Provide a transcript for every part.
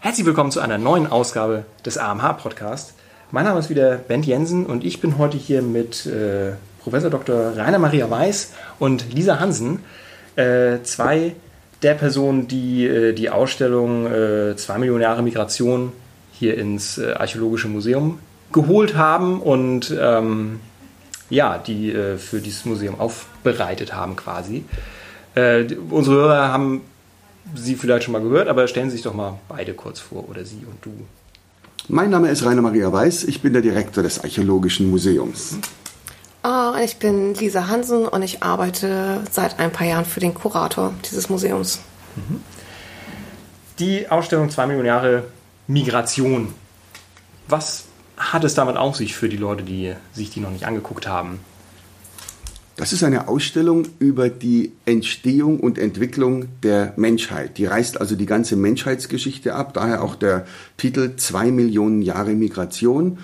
Herzlich willkommen zu einer neuen Ausgabe des AMH Podcast. Mein Name ist wieder Bent Jensen und ich bin heute hier mit äh, Professor Dr. Rainer Maria Weiß und Lisa Hansen, äh, zwei der Personen, die äh, die Ausstellung äh, Zwei Millionen Jahre Migration hier ins äh, Archäologische Museum geholt haben und ähm, ja, die äh, für dieses Museum aufbereitet haben quasi. unsere Hörer haben Sie vielleicht schon mal gehört, aber stellen Sie sich doch mal beide kurz vor, oder Sie und du. Mein Name ist Rainer Maria Weiß, ich bin der Direktor des Archäologischen Museums. Oh, ich bin Lisa Hansen und ich arbeite seit ein paar Jahren für den Kurator dieses Museums. Mhm. Die Ausstellung 2 Millionen Jahre Migration. Was hat es damit auf sich für die Leute, die sich die noch nicht angeguckt haben? Das ist eine Ausstellung über die Entstehung und Entwicklung der Menschheit. Die reißt also die ganze Menschheitsgeschichte ab, daher auch der Titel Zwei Millionen Jahre Migration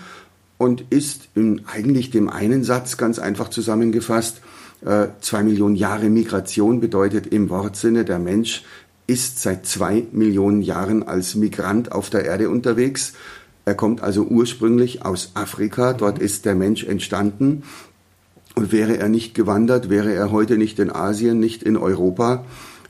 und ist in eigentlich dem einen Satz ganz einfach zusammengefasst, äh, zwei Millionen Jahre Migration bedeutet im Wortsinne, der Mensch ist seit zwei Millionen Jahren als Migrant auf der Erde unterwegs. Er kommt also ursprünglich aus Afrika, dort ist der Mensch entstanden und wäre er nicht gewandert, wäre er heute nicht in Asien, nicht in Europa.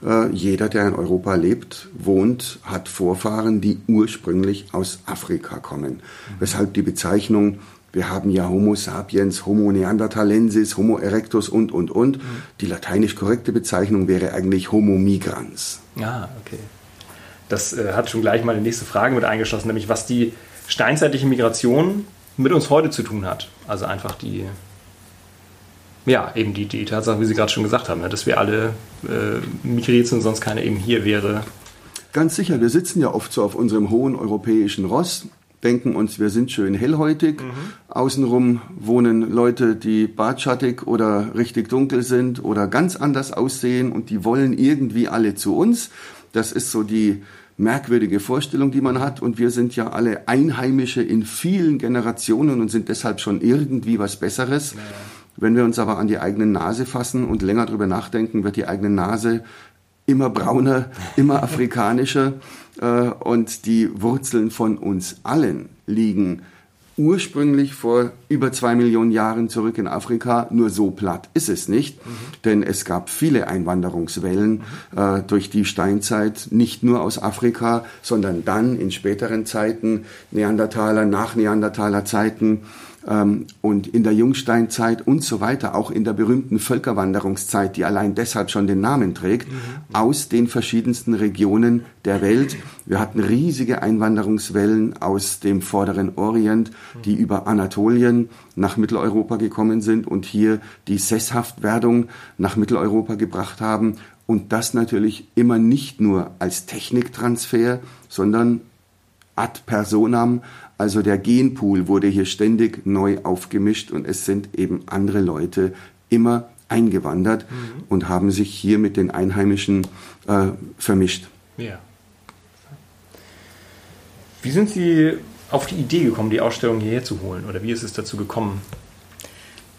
Äh, jeder, der in Europa lebt, wohnt, hat Vorfahren, die ursprünglich aus Afrika kommen. Weshalb die Bezeichnung, wir haben ja Homo sapiens, Homo neanderthalensis, Homo erectus und, und, und. Die lateinisch korrekte Bezeichnung wäre eigentlich Homo migrans. Ah, okay. Das äh, hat schon gleich mal die nächste Frage mit eingeschlossen, nämlich was die steinzeitliche Migration mit uns heute zu tun hat. Also einfach die ja, eben die, die Tatsache, wie Sie gerade schon gesagt haben, ne, dass wir alle äh, migriert sind, sonst keiner eben hier wäre. Ganz sicher, wir sitzen ja oft so auf unserem hohen europäischen Ross, denken uns, wir sind schön hellhäutig. Mhm. Außenrum wohnen Leute, die bartschattig oder richtig dunkel sind oder ganz anders aussehen und die wollen irgendwie alle zu uns. Das ist so die merkwürdige Vorstellung, die man hat. Und wir sind ja alle Einheimische in vielen Generationen und sind deshalb schon irgendwie was Besseres. Naja. Wenn wir uns aber an die eigene Nase fassen und länger drüber nachdenken, wird die eigene Nase immer brauner, immer afrikanischer äh, und die Wurzeln von uns allen liegen ursprünglich vor über zwei Millionen Jahren zurück in Afrika. Nur so platt ist es nicht, mhm. denn es gab viele Einwanderungswellen äh, durch die Steinzeit, nicht nur aus Afrika, sondern dann in späteren Zeiten, Neandertaler, nach Neandertaler Zeiten, ähm, und in der Jungsteinzeit und so weiter, auch in der berühmten Völkerwanderungszeit, die allein deshalb schon den Namen trägt, mhm. aus den verschiedensten Regionen der Welt. Wir hatten riesige Einwanderungswellen aus dem vorderen Orient, die über Anatolien nach Mitteleuropa gekommen sind und hier die Sesshaftwerdung nach Mitteleuropa gebracht haben. Und das natürlich immer nicht nur als Techniktransfer, sondern ad personam, also der Genpool wurde hier ständig neu aufgemischt und es sind eben andere Leute immer eingewandert mhm. und haben sich hier mit den Einheimischen äh, vermischt. Ja. Wie sind Sie auf die Idee gekommen, die Ausstellung hierher zu holen? Oder wie ist es dazu gekommen?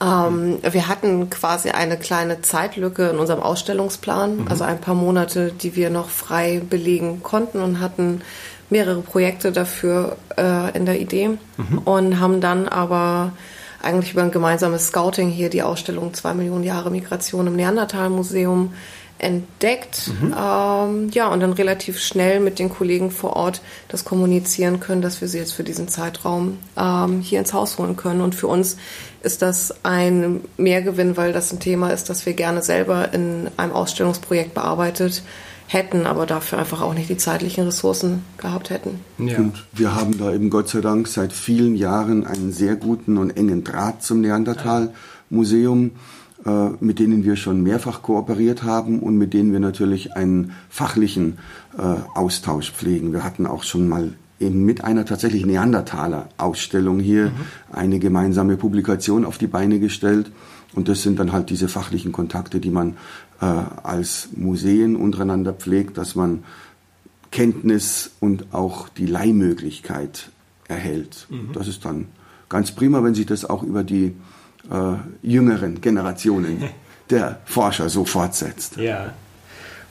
Ähm, wir hatten quasi eine kleine Zeitlücke in unserem Ausstellungsplan, mhm. also ein paar Monate, die wir noch frei belegen konnten und hatten mehrere Projekte dafür äh, in der Idee mhm. und haben dann aber eigentlich über ein gemeinsames Scouting hier die Ausstellung Zwei Millionen Jahre Migration im Neandertal-Museum entdeckt. Mhm. Ähm, ja, und dann relativ schnell mit den Kollegen vor Ort das kommunizieren können, dass wir sie jetzt für diesen Zeitraum ähm, hier ins Haus holen können. Und für uns ist das ein Mehrgewinn, weil das ein Thema ist, das wir gerne selber in einem Ausstellungsprojekt bearbeitet hätten, aber dafür einfach auch nicht die zeitlichen Ressourcen gehabt hätten. Ja. Und wir haben da eben Gott sei Dank seit vielen Jahren einen sehr guten und engen Draht zum Neandertal-Museum, mit denen wir schon mehrfach kooperiert haben und mit denen wir natürlich einen fachlichen äh, Austausch pflegen. Wir hatten auch schon mal eben mit einer tatsächlich Neandertaler-Ausstellung hier mhm. eine gemeinsame Publikation auf die Beine gestellt. Und das sind dann halt diese fachlichen Kontakte, die man äh, als Museen untereinander pflegt, dass man Kenntnis und auch die Leihmöglichkeit erhält. Mhm. Das ist dann ganz prima, wenn sich das auch über die äh, jüngeren Generationen der Forscher so fortsetzt. Ja.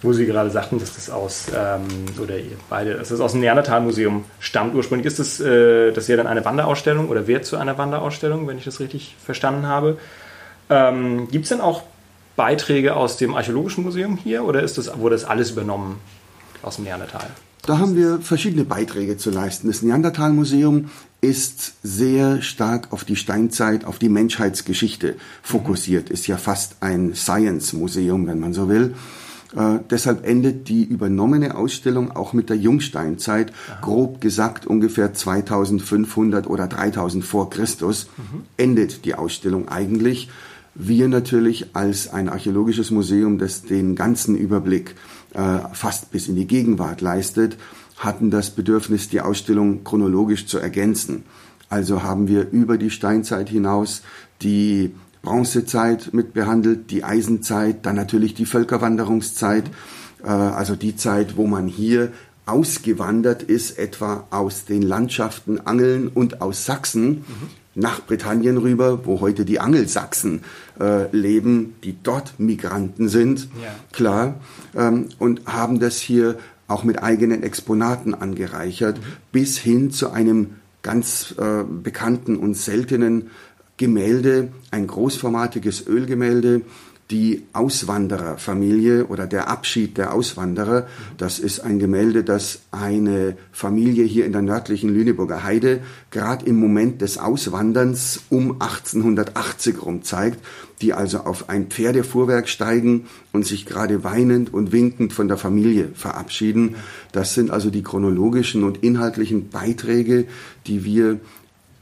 wo Sie gerade sagten, dass das aus, ähm, oder beide, dass das aus dem Neandertal-Museum stammt ursprünglich. Ist das, äh, das ja dann eine Wanderausstellung oder wird zu einer Wanderausstellung, wenn ich das richtig verstanden habe. Ähm, Gibt es denn auch Beiträge aus dem Archäologischen Museum hier oder ist das, wurde das alles übernommen aus dem Neandertal? Da haben wir verschiedene Beiträge zu leisten. Das Neandertal-Museum ist sehr stark auf die Steinzeit, auf die Menschheitsgeschichte fokussiert, ist ja fast ein Science-Museum, wenn man so will. Äh, deshalb endet die übernommene Ausstellung auch mit der Jungsteinzeit, Aha. grob gesagt ungefähr 2500 oder 3000 vor Christus, mhm. endet die Ausstellung eigentlich. Wir natürlich als ein archäologisches Museum, das den ganzen Überblick äh, fast bis in die Gegenwart leistet, hatten das Bedürfnis, die Ausstellung chronologisch zu ergänzen. Also haben wir über die Steinzeit hinaus die Bronzezeit mit behandelt, die Eisenzeit, dann natürlich die Völkerwanderungszeit, äh, also die Zeit, wo man hier ausgewandert ist, etwa aus den Landschaften Angeln und aus Sachsen mhm. nach Britannien rüber, wo heute die Angelsachsen äh, leben, die dort Migranten sind, ja. klar, ähm, und haben das hier auch mit eigenen Exponaten angereichert, bis hin zu einem ganz äh, bekannten und seltenen Gemälde, ein großformatiges Ölgemälde, die Auswandererfamilie oder der Abschied der Auswanderer. Das ist ein Gemälde, das eine Familie hier in der nördlichen Lüneburger Heide gerade im Moment des Auswanderns um 1880 rum zeigt, die also auf ein Pferdefuhrwerk steigen und sich gerade weinend und winkend von der Familie verabschieden. Das sind also die chronologischen und inhaltlichen Beiträge, die wir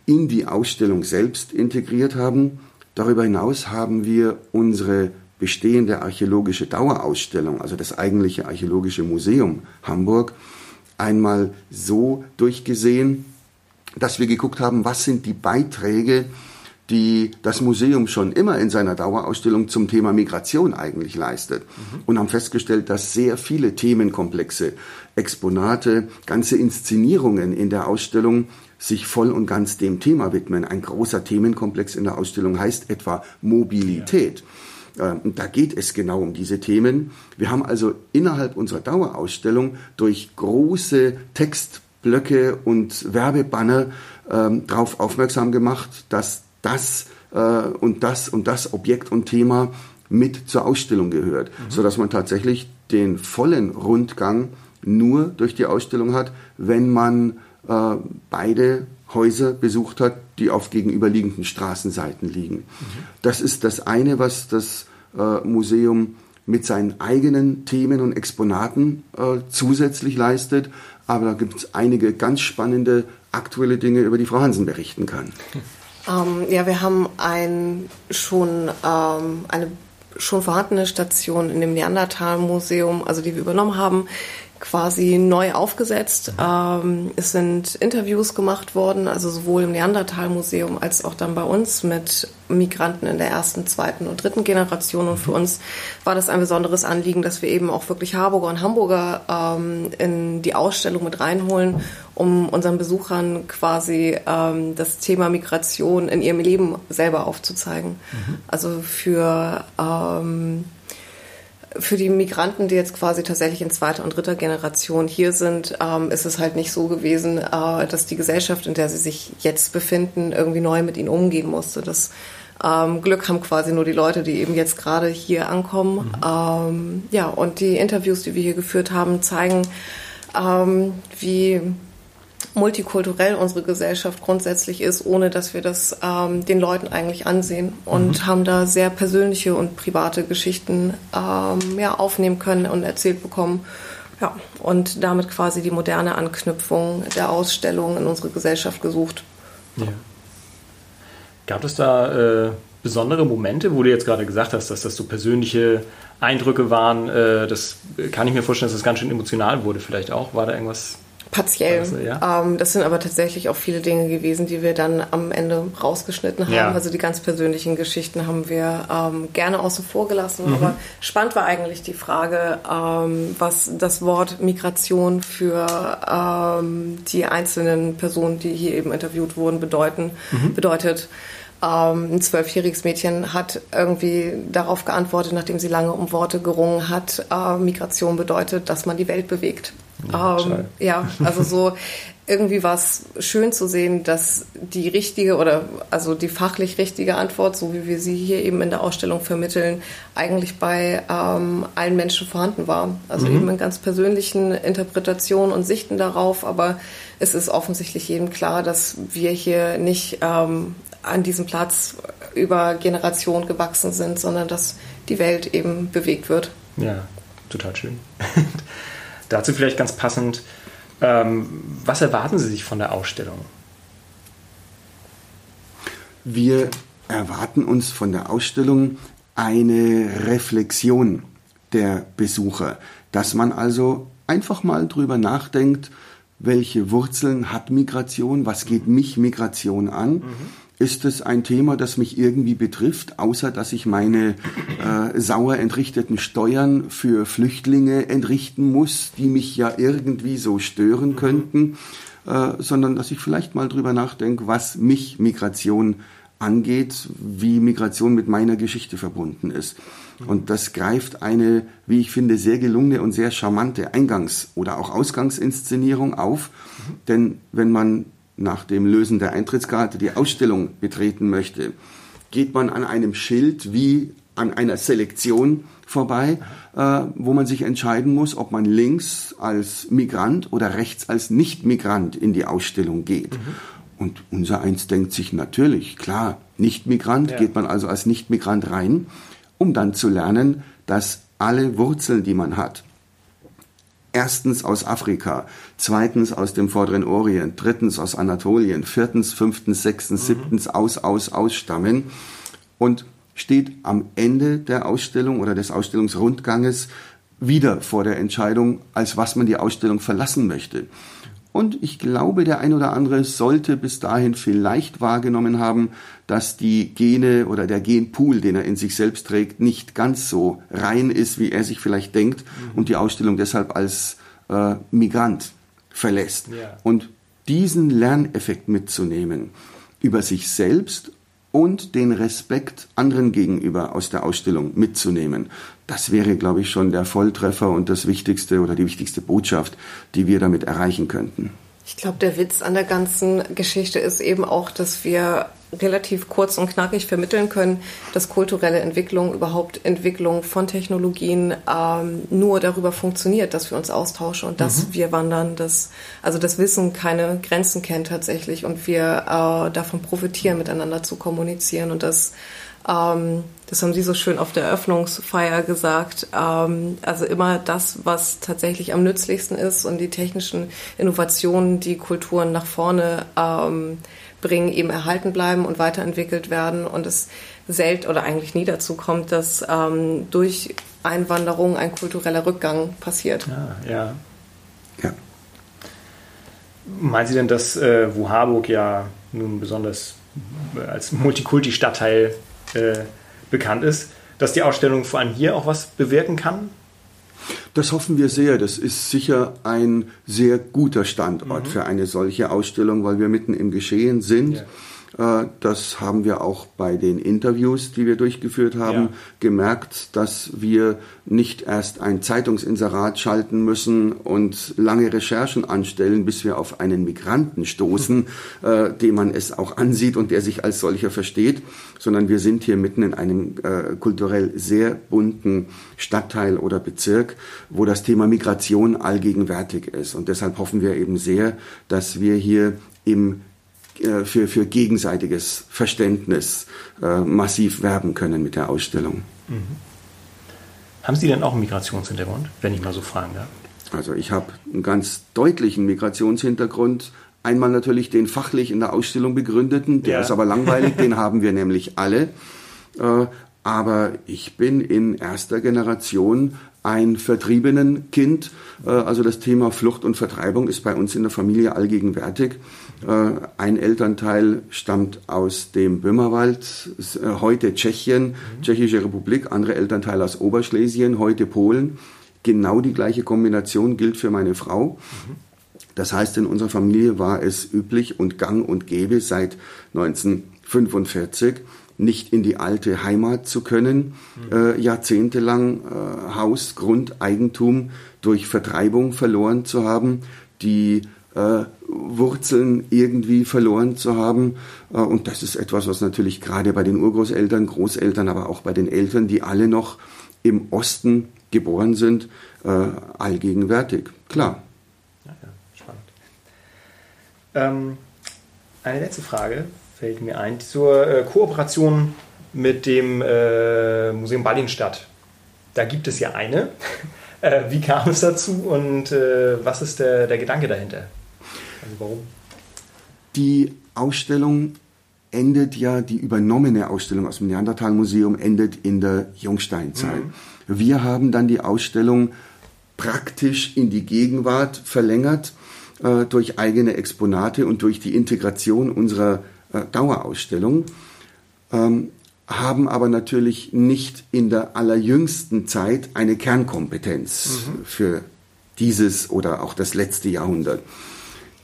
in die Ausstellung selbst integriert haben. Darüber hinaus haben wir unsere bestehende archäologische Dauerausstellung, also das eigentliche Archäologische Museum Hamburg, einmal so durchgesehen, dass wir geguckt haben, was sind die Beiträge, die das Museum schon immer in seiner Dauerausstellung zum Thema Migration eigentlich leistet. Mhm. Und haben festgestellt, dass sehr viele Themenkomplexe, Exponate, ganze Inszenierungen in der Ausstellung sich voll und ganz dem Thema widmen. Ein großer Themenkomplex in der Ausstellung heißt etwa Mobilität. Ja. Und da geht es genau um diese Themen. Wir haben also innerhalb unserer Dauerausstellung durch große Textblöcke und Werbebanner ähm, darauf aufmerksam gemacht, dass das äh, und das und das Objekt und Thema mit zur Ausstellung gehört, mhm. so dass man tatsächlich den vollen Rundgang nur durch die Ausstellung hat, wenn man äh, beide Häuser besucht hat, die auf gegenüberliegenden Straßenseiten liegen. Das ist das eine, was das äh, Museum mit seinen eigenen Themen und Exponaten äh, zusätzlich leistet. Aber da gibt es einige ganz spannende aktuelle Dinge, über die Frau Hansen berichten kann. Ähm, ja, wir haben ein, schon ähm, eine schon vorhandene Station in dem Neandertal-Museum, also die wir übernommen haben, quasi neu aufgesetzt. Ähm, es sind Interviews gemacht worden, also sowohl im Neandertal-Museum als auch dann bei uns mit Migranten in der ersten, zweiten und dritten Generation. Und für uns war das ein besonderes Anliegen, dass wir eben auch wirklich Harburger und Hamburger ähm, in die Ausstellung mit reinholen, um unseren Besuchern quasi ähm, das Thema Migration in ihrem Leben selber aufzuzeigen. Mhm. Also für ähm, für die Migranten, die jetzt quasi tatsächlich in zweiter und dritter Generation hier sind, ähm, ist es halt nicht so gewesen, äh, dass die Gesellschaft, in der sie sich jetzt befinden, irgendwie neu mit ihnen umgehen musste. Das ähm, Glück haben quasi nur die Leute, die eben jetzt gerade hier ankommen. Mhm. Ähm, ja, und die Interviews, die wir hier geführt haben, zeigen, ähm, wie multikulturell unsere Gesellschaft grundsätzlich ist, ohne dass wir das ähm, den Leuten eigentlich ansehen und mhm. haben da sehr persönliche und private Geschichten ähm, ja, aufnehmen können und erzählt bekommen. Ja, und damit quasi die moderne Anknüpfung der Ausstellung in unsere Gesellschaft gesucht. Ja. Gab es da äh, besondere Momente, wo du jetzt gerade gesagt hast, dass das so persönliche Eindrücke waren? Äh, das kann ich mir vorstellen, dass das ganz schön emotional wurde, vielleicht auch. War da irgendwas Partiell. Also, ja. ähm, das sind aber tatsächlich auch viele Dinge gewesen, die wir dann am Ende rausgeschnitten haben. Ja. Also die ganz persönlichen Geschichten haben wir ähm, gerne außen vor gelassen. Mhm. Aber spannend war eigentlich die Frage, ähm, was das Wort Migration für ähm, die einzelnen Personen, die hier eben interviewt wurden, bedeuten, mhm. bedeutet. Ähm, ein zwölfjähriges Mädchen hat irgendwie darauf geantwortet, nachdem sie lange um Worte gerungen hat, äh, Migration bedeutet, dass man die Welt bewegt. Ja, ähm, ja also so irgendwie war es schön zu sehen, dass die richtige oder also die fachlich richtige Antwort, so wie wir sie hier eben in der Ausstellung vermitteln, eigentlich bei ähm, allen Menschen vorhanden war. Also mhm. eben in ganz persönlichen Interpretationen und Sichten darauf, aber es ist offensichtlich jedem klar, dass wir hier nicht ähm, an diesem Platz über Generationen gewachsen sind, sondern dass die Welt eben bewegt wird. Ja, total schön. Dazu vielleicht ganz passend, ähm, was erwarten Sie sich von der Ausstellung? Wir erwarten uns von der Ausstellung eine Reflexion der Besucher, dass man also einfach mal drüber nachdenkt, welche Wurzeln hat Migration, was geht mich Migration an. Mhm ist es ein Thema, das mich irgendwie betrifft, außer dass ich meine äh, sauer entrichteten Steuern für Flüchtlinge entrichten muss, die mich ja irgendwie so stören könnten, äh, sondern dass ich vielleicht mal drüber nachdenke, was mich Migration angeht, wie Migration mit meiner Geschichte verbunden ist. Und das greift eine, wie ich finde, sehr gelungene und sehr charmante Eingangs- oder auch Ausgangsinszenierung auf. Denn wenn man nach dem Lösen der Eintrittskarte die Ausstellung betreten möchte, geht man an einem Schild wie an einer Selektion vorbei, äh, wo man sich entscheiden muss, ob man links als Migrant oder rechts als Nicht-Migrant in die Ausstellung geht. Mhm. Und unser Eins denkt sich natürlich, klar, Nicht-Migrant, ja. geht man also als Nicht-Migrant rein, um dann zu lernen, dass alle Wurzeln, die man hat, Erstens aus Afrika, zweitens aus dem Vorderen Orient, drittens aus Anatolien, viertens, fünftens, sechstens, mhm. siebtens aus, aus, ausstammen und steht am Ende der Ausstellung oder des Ausstellungsrundganges wieder vor der Entscheidung, als was man die Ausstellung verlassen möchte. Und ich glaube, der ein oder andere sollte bis dahin vielleicht wahrgenommen haben, dass die Gene oder der Genpool, den er in sich selbst trägt, nicht ganz so rein ist, wie er sich vielleicht denkt mhm. und die Ausstellung deshalb als äh, Migrant verlässt. Ja. Und diesen Lerneffekt mitzunehmen über sich selbst und den Respekt anderen gegenüber aus der Ausstellung mitzunehmen. Das wäre, glaube ich, schon der Volltreffer und das Wichtigste oder die wichtigste Botschaft, die wir damit erreichen könnten. Ich glaube, der Witz an der ganzen Geschichte ist eben auch, dass wir relativ kurz und knackig vermitteln können, dass kulturelle Entwicklung, überhaupt Entwicklung von Technologien ähm, nur darüber funktioniert, dass wir uns austauschen und dass mhm. wir wandern, dass also das Wissen keine Grenzen kennt tatsächlich und wir äh, davon profitieren, miteinander zu kommunizieren und das ähm, das haben Sie so schön auf der Eröffnungsfeier gesagt. Ähm, also immer das, was tatsächlich am nützlichsten ist und die technischen Innovationen, die Kulturen nach vorne ähm, bringen, eben erhalten bleiben und weiterentwickelt werden und es selten oder eigentlich nie dazu kommt, dass ähm, durch Einwanderung ein kultureller Rückgang passiert. Ja, ja. ja. Meinen Sie denn, dass äh, Wuhaburg ja nun besonders als Multikulti-Stadtteil äh, bekannt ist, dass die Ausstellung vor allem hier auch was bewirken kann? Das hoffen wir sehr. Das ist sicher ein sehr guter Standort mhm. für eine solche Ausstellung, weil wir mitten im Geschehen sind. Ja. Äh, das haben wir auch bei den Interviews, die wir durchgeführt haben, ja. gemerkt, dass wir nicht erst ein Zeitungsinserat schalten müssen und lange Recherchen anstellen, bis wir auf einen Migranten stoßen, äh, dem man es auch ansieht und der sich als solcher versteht, sondern wir sind hier mitten in einem äh, kulturell sehr bunten Stadtteil oder Bezirk, wo das Thema Migration allgegenwärtig ist. Und deshalb hoffen wir eben sehr, dass wir hier im für, für gegenseitiges Verständnis äh, massiv werben können mit der Ausstellung. Mhm. Haben Sie denn auch einen Migrationshintergrund, wenn ich mal so fragen darf? Also ich habe einen ganz deutlichen Migrationshintergrund. Einmal natürlich den fachlich in der Ausstellung begründeten, der ja. ist aber langweilig, den haben wir nämlich alle. Äh, aber ich bin in erster Generation ein vertriebenen Kind. Äh, also das Thema Flucht und Vertreibung ist bei uns in der Familie allgegenwärtig. Äh, ein Elternteil stammt aus dem Böhmerwald, äh, heute Tschechien, mhm. Tschechische Republik, andere Elternteil aus Oberschlesien, heute Polen. Genau die gleiche Kombination gilt für meine Frau. Mhm. Das heißt, in unserer Familie war es üblich und gang und gäbe seit 19 45 nicht in die alte Heimat zu können, äh, jahrzehntelang äh, Haus, Grund, Eigentum durch Vertreibung verloren zu haben, die äh, Wurzeln irgendwie verloren zu haben. Äh, und das ist etwas, was natürlich gerade bei den Urgroßeltern, Großeltern, aber auch bei den Eltern, die alle noch im Osten geboren sind, äh, allgegenwärtig. Klar. Ja, ja, spannend. Ähm, eine letzte Frage fällt mir ein zur äh, Kooperation mit dem äh, Museum Ballinstadt. Da gibt es ja eine. Äh, wie kam es dazu und was ist der, der Gedanke dahinter? Also warum? Die Ausstellung endet ja, die übernommene Ausstellung aus dem Neandertal-Museum endet in der Jungsteinzeit. Mhm. Wir haben dann die Ausstellung praktisch in die Gegenwart verlängert äh, durch eigene Exponate und durch die Integration unserer äh, Dauerausstellung, ähm, haben aber natürlich nicht in der allerjüngsten Zeit eine Kernkompetenz mhm. für dieses oder auch das letzte Jahrhundert.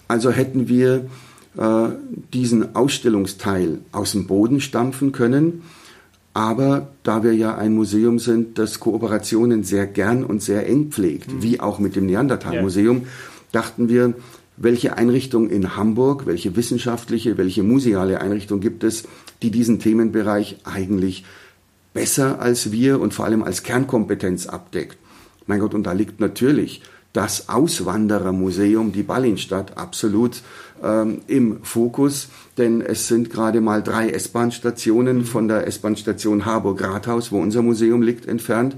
Also hätten wir äh, diesen Ausstellungsteil aus dem Boden stampfen können, aber da wir ja ein Museum sind, das Kooperationen sehr gern und sehr eng pflegt, mhm. wie auch mit dem Neandertal-Museum, dachten wir, welche Einrichtung in Hamburg, welche wissenschaftliche, welche museale Einrichtung gibt es, die diesen Themenbereich eigentlich besser als wir und vor allem als Kernkompetenz abdeckt. Mein Gott, und da liegt natürlich das Auswanderermuseum, die Ballinstadt, absolut ähm, im Fokus, denn es sind gerade mal drei S-Bahn-Stationen von der S-Bahn-Station Harburg-Rathaus, wo unser Museum liegt, entfernt,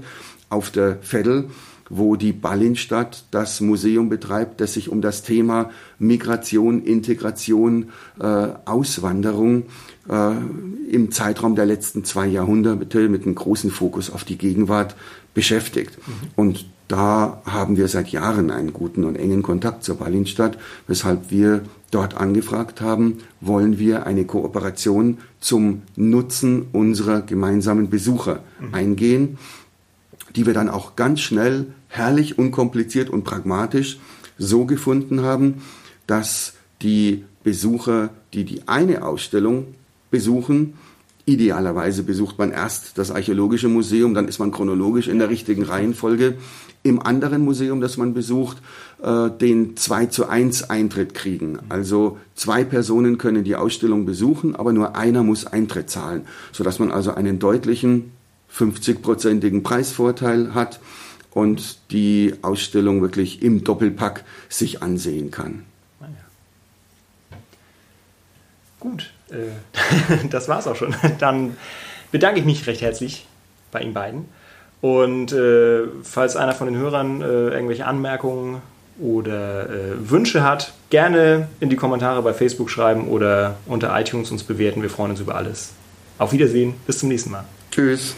auf der Veddel wo die Ballinstadt das Museum betreibt, das sich um das Thema Migration, Integration, äh, Auswanderung äh, im Zeitraum der letzten zwei Jahrhunderte mit einem großen Fokus auf die Gegenwart beschäftigt. Mhm. Und da haben wir seit Jahren einen guten und engen Kontakt zur Ballinstadt, weshalb wir dort angefragt haben, wollen wir eine Kooperation zum Nutzen unserer gemeinsamen Besucher mhm. eingehen, die wir dann auch ganz schnell herrlich, unkompliziert und pragmatisch so gefunden haben, dass die Besucher, die die eine Ausstellung besuchen, idealerweise besucht man erst das Archäologische Museum, dann ist man chronologisch in der richtigen Reihenfolge. Im anderen Museum, das man besucht, äh, den 2 zu 1 Eintritt kriegen. Also zwei Personen können die Ausstellung besuchen, aber nur einer muss Eintritt zahlen, sodass man also einen deutlichen 50-prozentigen Preisvorteil hat und die Ausstellung wirklich im Doppelpack sich ansehen kann. Gut, das war's auch schon. Dann bedanke ich mich recht herzlich bei Ihnen beiden. Und äh, falls einer von den Hörern äh, irgendwelche Anmerkungen oder äh, Wünsche hat, gerne in die Kommentare bei Facebook schreiben oder unter iTunes uns bewerten. Wir freuen uns über alles. Auf Wiedersehen, bis zum nächsten Mal. Tschüss.